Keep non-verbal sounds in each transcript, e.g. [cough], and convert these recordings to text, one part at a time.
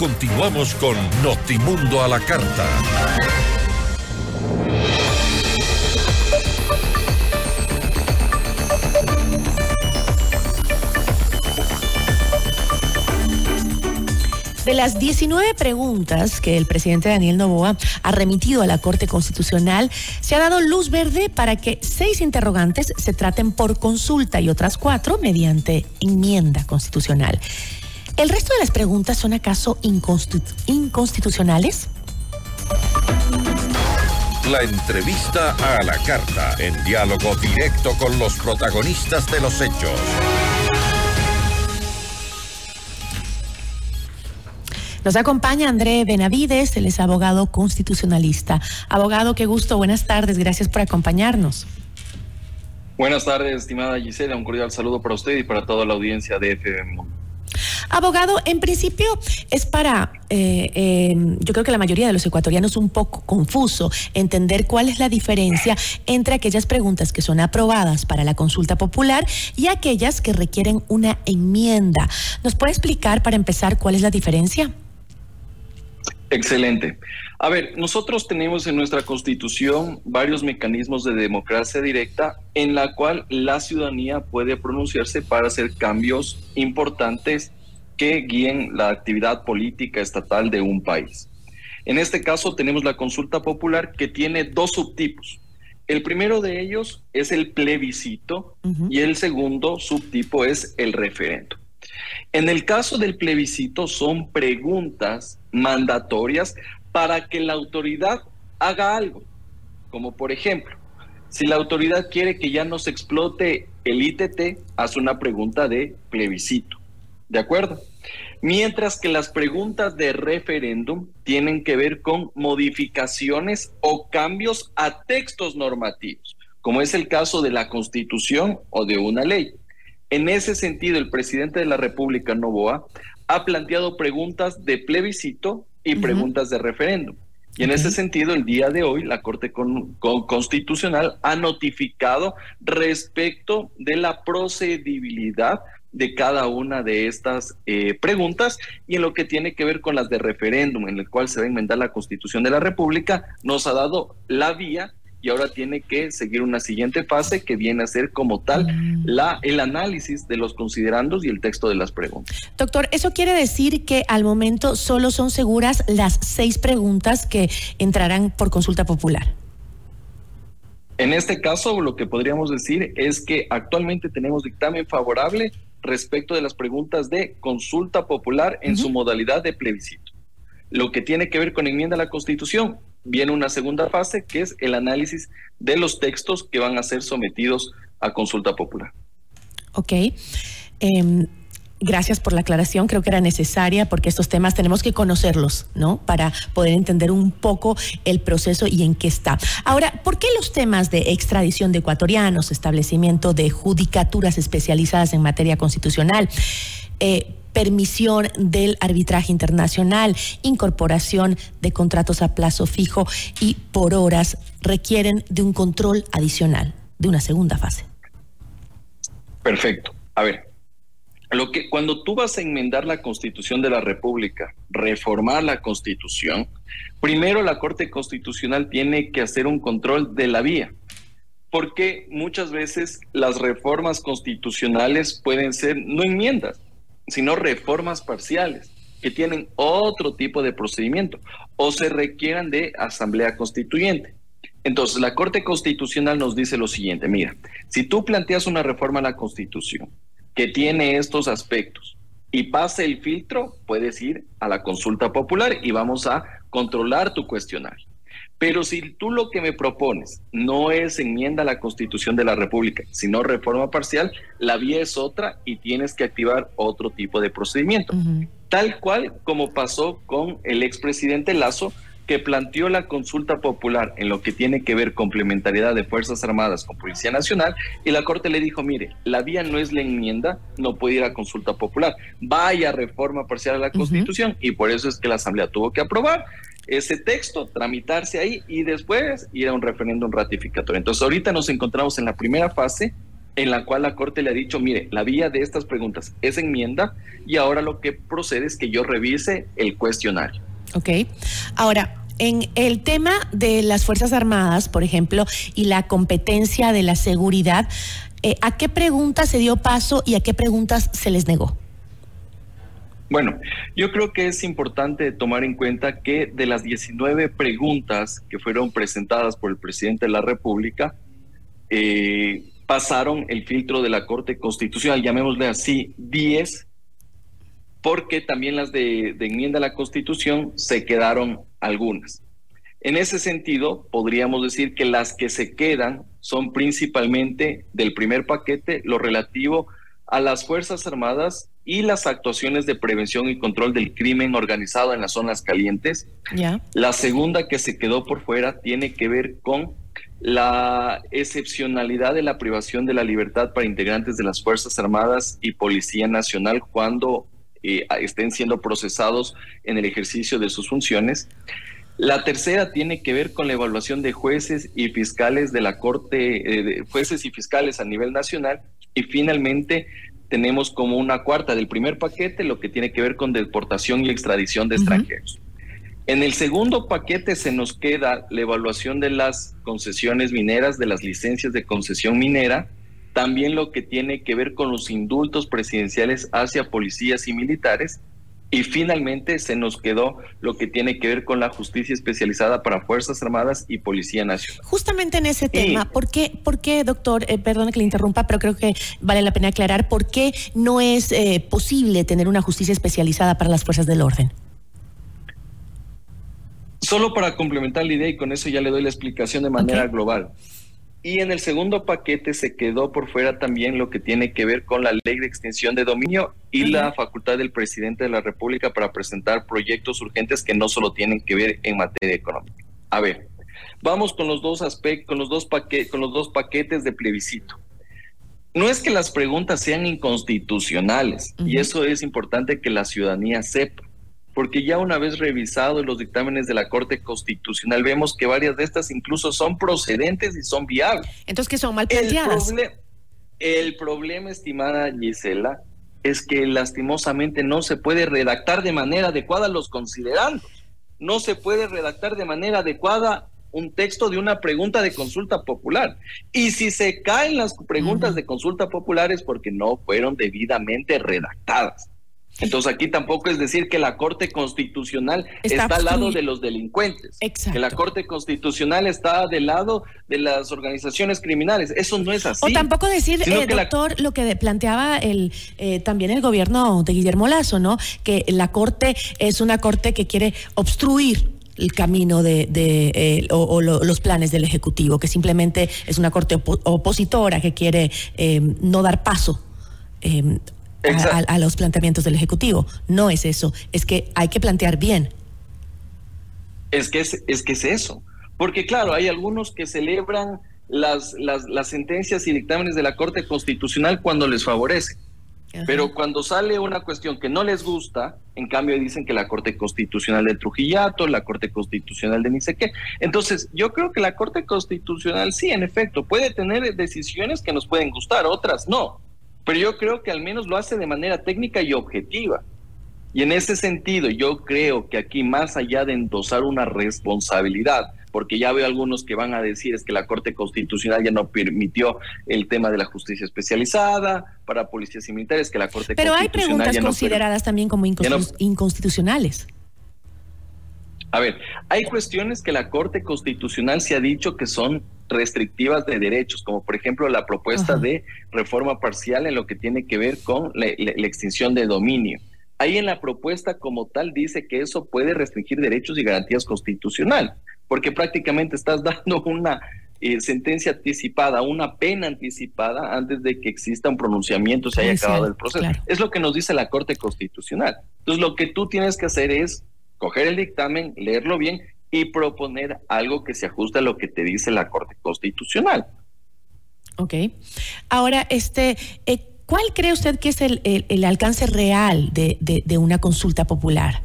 continuamos con Notimundo a la Carta. De las 19 preguntas que el presidente Daniel Novoa ha remitido a la Corte Constitucional, se ha dado luz verde para que seis interrogantes se traten por consulta y otras cuatro mediante enmienda constitucional. ¿El resto de las preguntas son acaso inconstitucionales? La entrevista a la carta, en diálogo directo con los protagonistas de los hechos. Nos acompaña André Benavides, él es abogado constitucionalista. Abogado, qué gusto, buenas tardes, gracias por acompañarnos. Buenas tardes, estimada Gisela, un cordial saludo para usted y para toda la audiencia de FM Abogado, en principio es para, eh, eh, yo creo que la mayoría de los ecuatorianos un poco confuso entender cuál es la diferencia entre aquellas preguntas que son aprobadas para la consulta popular y aquellas que requieren una enmienda. ¿Nos puede explicar para empezar cuál es la diferencia? Excelente. A ver, nosotros tenemos en nuestra constitución varios mecanismos de democracia directa en la cual la ciudadanía puede pronunciarse para hacer cambios importantes que guíen la actividad política estatal de un país. En este caso tenemos la consulta popular que tiene dos subtipos. El primero de ellos es el plebiscito y el segundo subtipo es el referendo. En el caso del plebiscito son preguntas mandatorias para que la autoridad haga algo, como por ejemplo, si la autoridad quiere que ya no se explote el ITT, hace una pregunta de plebiscito. ¿De acuerdo? Mientras que las preguntas de referéndum tienen que ver con modificaciones o cambios a textos normativos, como es el caso de la Constitución o de una ley. En ese sentido, el presidente de la República, Novoa, ha planteado preguntas de plebiscito y preguntas de referéndum. Y en ese sentido, el día de hoy, la Corte Constitucional ha notificado respecto de la procedibilidad de cada una de estas eh, preguntas y en lo que tiene que ver con las de referéndum, en el cual se va a enmendar la Constitución de la República, nos ha dado la vía y ahora tiene que seguir una siguiente fase que viene a ser como tal mm. la, el análisis de los considerandos y el texto de las preguntas. Doctor, ¿eso quiere decir que al momento solo son seguras las seis preguntas que entrarán por consulta popular? En este caso, lo que podríamos decir es que actualmente tenemos dictamen favorable respecto de las preguntas de consulta popular en su modalidad de plebiscito. Lo que tiene que ver con enmienda a la Constitución, viene una segunda fase que es el análisis de los textos que van a ser sometidos a consulta popular. Ok. Em, gracias por la aclaración, creo que era necesaria porque estos temas tenemos que conocerlos, ¿no? Para poder entender un poco el proceso y en qué está. Ahora, ¿por qué los temas de extradición de ecuatorianos, establecimiento de judicaturas especializadas en materia constitucional, eh, permisión del arbitraje internacional, incorporación de contratos a plazo fijo y por horas requieren de un control adicional, de una segunda fase. Perfecto. A ver, lo que cuando tú vas a enmendar la Constitución de la República, reformar la Constitución, primero la Corte Constitucional tiene que hacer un control de la vía, porque muchas veces las reformas constitucionales pueden ser no enmiendas, sino reformas parciales que tienen otro tipo de procedimiento o se requieran de asamblea constituyente. Entonces, la Corte Constitucional nos dice lo siguiente, mira, si tú planteas una reforma a la Constitución que tiene estos aspectos y pase el filtro, puedes ir a la consulta popular y vamos a controlar tu cuestionario. Pero si tú lo que me propones no es enmienda a la Constitución de la República, sino reforma parcial, la vía es otra y tienes que activar otro tipo de procedimiento. Tal cual como pasó con el expresidente Lazo, que planteó la consulta popular en lo que tiene que ver complementariedad de Fuerzas Armadas con Policía Nacional y la Corte le dijo, mire, la vía no es la enmienda, no puede ir a consulta popular, vaya reforma parcial a la Constitución y por eso es que la Asamblea tuvo que aprobar ese texto, tramitarse ahí y después ir a un referéndum ratificatorio. Entonces ahorita nos encontramos en la primera fase en la cual la Corte le ha dicho, mire, la vía de estas preguntas es enmienda y ahora lo que procede es que yo revise el cuestionario. Ok. Ahora, en el tema de las Fuerzas Armadas, por ejemplo, y la competencia de la seguridad, eh, ¿a qué preguntas se dio paso y a qué preguntas se les negó? Bueno, yo creo que es importante tomar en cuenta que de las 19 preguntas que fueron presentadas por el presidente de la República, eh, pasaron el filtro de la Corte Constitucional, llamémosle así, 10, porque también las de, de enmienda a la Constitución se quedaron algunas. En ese sentido, podríamos decir que las que se quedan son principalmente del primer paquete lo relativo a las Fuerzas Armadas y las actuaciones de prevención y control del crimen organizado en las zonas calientes. La segunda que se quedó por fuera tiene que ver con la excepcionalidad de la privación de la libertad para integrantes de las Fuerzas Armadas y Policía Nacional cuando eh, estén siendo procesados en el ejercicio de sus funciones. La tercera tiene que ver con la evaluación de jueces y fiscales de la Corte, eh, de jueces y fiscales a nivel nacional. Y finalmente tenemos como una cuarta del primer paquete lo que tiene que ver con deportación y extradición de extranjeros. En el segundo paquete se nos queda la evaluación de las concesiones mineras, de las licencias de concesión minera, también lo que tiene que ver con los indultos presidenciales hacia policías y militares, y finalmente se nos quedó lo que tiene que ver con la justicia especializada para Fuerzas Armadas y Policía Nacional. Justamente en ese tema, ¿por, qué, ¿por qué, doctor, eh, perdone que le interrumpa, pero creo que vale la pena aclarar, ¿por qué no es eh, posible tener una justicia especializada para las fuerzas del orden? Solo para complementar la idea y con eso ya le doy la explicación de manera global. Y en el segundo paquete se quedó por fuera también lo que tiene que ver con la ley de extensión de dominio y la facultad del presidente de la República para presentar proyectos urgentes que no solo tienen que ver en materia económica. A ver, vamos con los dos aspectos, con los dos paquetes, con los dos paquetes de plebiscito. No es que las preguntas sean inconstitucionales, y eso es importante que la ciudadanía sepa porque ya una vez revisados los dictámenes de la Corte Constitucional, vemos que varias de estas incluso son procedentes y son viables. Entonces, ¿qué son mal planteadas? El, problema, estimada Gisela, es que lastimosamente no se puede redactar de manera adecuada los considerandos. No se puede redactar de manera adecuada un texto de una pregunta de consulta popular. Y si se caen las preguntas de consulta popular es porque no fueron debidamente redactadas. Entonces aquí tampoco es decir que la Corte Constitucional está, al lado de los delincuentes, que la Corte Constitucional está del lado de las organizaciones criminales. Eso no es así. O tampoco decir, eh, doctor, lo que planteaba el eh, también el gobierno de Guillermo Lazo, ¿no? Que la Corte es una Corte que quiere obstruir el camino de, eh, o, los planes del Ejecutivo, que simplemente es una Corte opositora que quiere no dar paso a, los planteamientos del Ejecutivo. No es eso, es que hay que plantear bien. Es que es, es que es eso. Porque claro, hay algunos que celebran las, las, las sentencias y dictámenes de la Corte Constitucional cuando les favorece. Pero cuando sale una cuestión que no les gusta, en cambio dicen que la Corte Constitucional de Trujillato, la Corte Constitucional de ni sé qué. Entonces, yo creo que la Corte Constitucional sí, en efecto, puede tener decisiones que nos pueden gustar, otras no pero yo creo que al menos lo hace de manera técnica y objetiva. Y en ese sentido, yo creo que aquí, más allá de endosar una responsabilidad, porque ya veo algunos que van a decir es que la Corte Constitucional ya no permitió el tema de la justicia especializada para policías y militares, que la Corte Pero hay preguntas consideradas también como inconstitucionales. A ver, hay cuestiones que la Corte Constitucional se ha dicho que son restrictivas de derechos, como por ejemplo la propuesta de reforma parcial en lo que tiene que ver con la, extinción de dominio. Ahí en la propuesta como tal dice que eso puede restringir derechos y garantías constitucionales, porque prácticamente estás [laughs] dando una eh, sentencia anticipada, una pena anticipada antes de que exista un pronunciamiento, se haya acabado el proceso. Es lo que nos dice la Corte Constitucional. Entonces lo que tú tienes que hacer es coger el dictamen, leerlo bien y proponer algo que se ajuste a lo que te dice la Corte Constitucional. Ok. Ahora, este, eh, ¿cuál cree usted que es el, el, alcance real de, de, una consulta popular?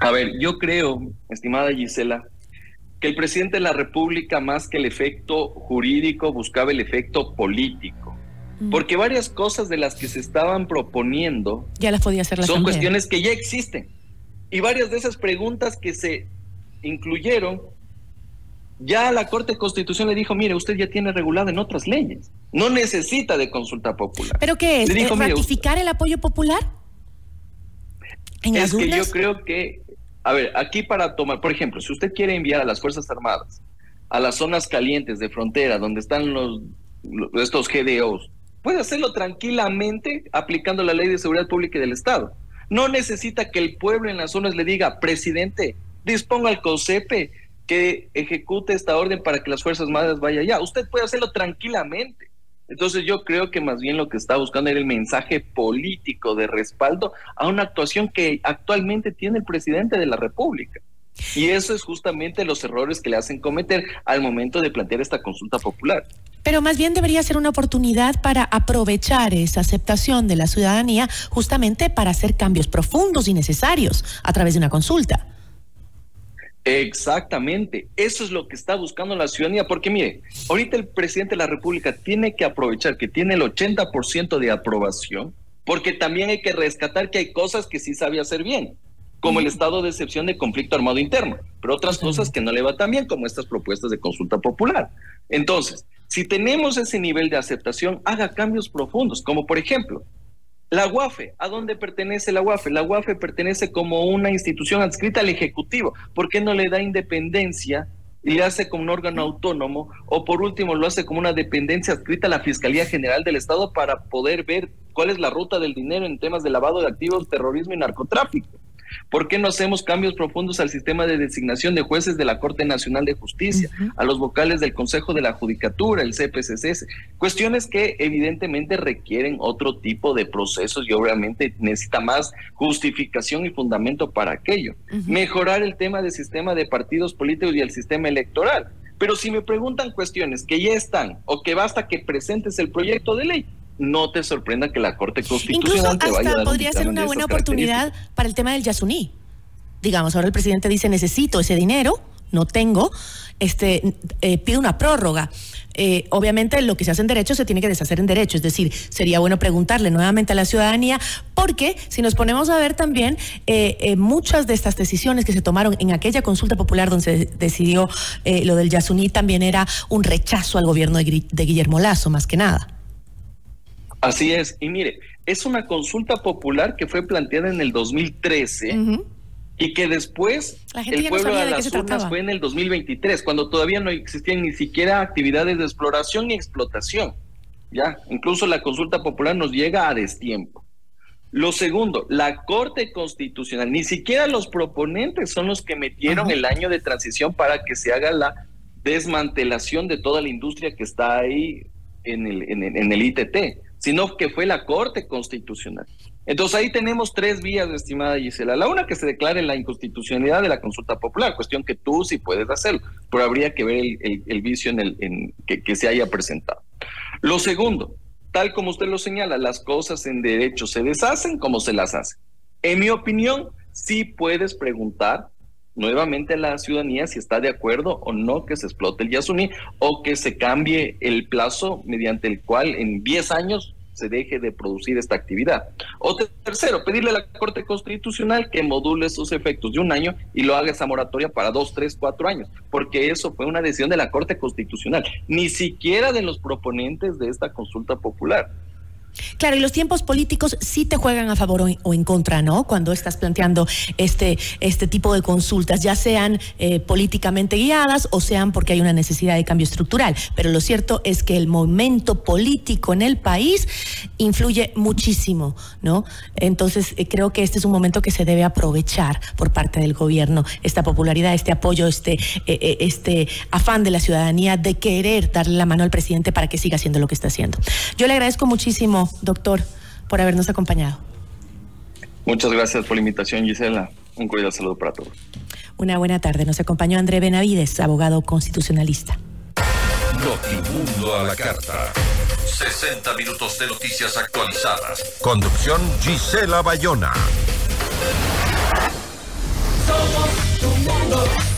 A ver, yo creo, estimada Gisela, que el presidente de la República, más que el efecto jurídico, buscaba el efecto político. Porque varias cosas de las que se estaban proponiendo ya las podía hacer la son cuestiones que ya existen. Y varias de esas preguntas que se incluyeron, ya la Corte Constitución le dijo, mire, usted ya tiene regulado en otras leyes. No necesita de consulta popular. ¿Pero qué es? ¿Ratificar el apoyo popular? es que yo creo que a ver, aquí para tomar, por ejemplo, si usted quiere enviar a las Fuerzas Armadas a las zonas calientes de frontera donde están los, estos GDOs, puede hacerlo tranquilamente aplicando la ley de seguridad pública y del Estado. No necesita que el pueblo en las zonas le diga, presidente, disponga al COSEPE que ejecute esta orden para que las Fuerzas Armadas vayan allá. Usted puede hacerlo tranquilamente. Entonces yo creo que más bien lo que está buscando era el mensaje político de respaldo a una actuación que actualmente tiene el presidente de la República. Y eso es justamente los errores que le hacen cometer al momento de plantear esta consulta popular. Pero más bien debería ser una oportunidad para aprovechar esa aceptación de la ciudadanía justamente para hacer cambios profundos y necesarios a través de una consulta. Exactamente, eso es lo que está buscando la ciudadanía, porque mire, ahorita el presidente de la República tiene que aprovechar que tiene el 80% de aprobación, porque también hay que rescatar que hay cosas que sí sabe hacer bien, como el estado de excepción de conflicto armado interno, pero otras cosas que no le va tan bien, como estas propuestas de consulta popular. Entonces, si tenemos ese nivel de aceptación, haga cambios profundos, como por ejemplo, la UAFE, ¿a dónde pertenece la UAFE? La UAFE pertenece como una institución adscrita al Ejecutivo. ¿Por qué no le da independencia y le hace como un órgano autónomo? O por último, lo hace como una dependencia adscrita a la Fiscalía General del Estado para poder ver cuál es la ruta del dinero en temas de lavado de activos, terrorismo y narcotráfico. ¿Por qué no hacemos cambios profundos al sistema de designación de jueces de la Corte Nacional de Justicia, a los vocales del Consejo de la Judicatura, el CPCC? Cuestiones que evidentemente requieren otro tipo de procesos y obviamente necesita más justificación y fundamento para aquello. Mejorar el tema del sistema de partidos políticos y el sistema electoral. Pero si me preguntan cuestiones que ya están o que basta que presentes el proyecto de ley, no te sorprenda que la Corte Constitucional te vaya a dar podría ser una buena oportunidad para el tema del Yasuní. Digamos, ahora el presidente dice necesito ese dinero, no tengo, este eh, pide una prórroga. Eh, obviamente lo que se hace en derecho se tiene que deshacer en derecho, es decir, sería bueno preguntarle nuevamente a la ciudadanía, porque si nos ponemos a ver también eh, muchas de estas decisiones que se tomaron en aquella consulta popular donde se decidió lo del Yasuní también era un rechazo al gobierno de, de Guillermo Lazo, más que nada. Así es. Y mire, es una consulta popular que fue planteada en el 2013 y que después el pueblo de las urnas fue en el 2023, cuando todavía no existían ni siquiera actividades de exploración ni explotación. Ya, incluso la consulta popular nos llega a destiempo. Lo segundo, la Corte Constitucional, ni siquiera los proponentes son los que metieron el año de transición para que se haga la desmantelación de toda la industria que está ahí en el, en el ITT sino que fue la Corte Constitucional. Entonces ahí tenemos tres vías, estimada Gisela. La una, que se declare la inconstitucionalidad de la consulta popular, cuestión que tú sí puedes hacerlo, pero habría que ver el, vicio en que, que se haya presentado. Lo segundo, tal como usted lo señala, las cosas en derecho se deshacen como se las hace. En mi opinión, sí puedes preguntar nuevamente a la ciudadanía si está de acuerdo o no que se explote el Yasuní o que se cambie el plazo mediante el cual en 10 años se deje de producir esta actividad. O tercero, pedirle a la Corte Constitucional que module sus efectos de un año y lo haga esa moratoria para dos, tres, cuatro años, porque eso fue una decisión de la Corte Constitucional, ni siquiera de los proponentes de esta consulta popular. Claro, y los tiempos políticos sí te juegan a favor o en contra, ¿no? Cuando estás planteando este, este tipo de consultas, ya sean eh, políticamente guiadas o sean porque hay una necesidad de cambio estructural. Pero lo cierto es que el momento político en el país influye muchísimo, ¿no? Entonces, eh, creo que este es un momento que se debe aprovechar por parte del gobierno, esta popularidad, este apoyo, este, eh, este afán de la ciudadanía de querer darle la mano al presidente para que siga haciendo lo que está haciendo. Yo le agradezco muchísimo doctor, por habernos acompañado. Muchas gracias por la invitación, Gisela. Un cordial saludo para todos. Una buena tarde. Nos acompañó André Benavides, abogado constitucionalista. Notimundo a la carta. 60 minutos de noticias actualizadas. Conducción Gisela Bayona. Somos tu mundo.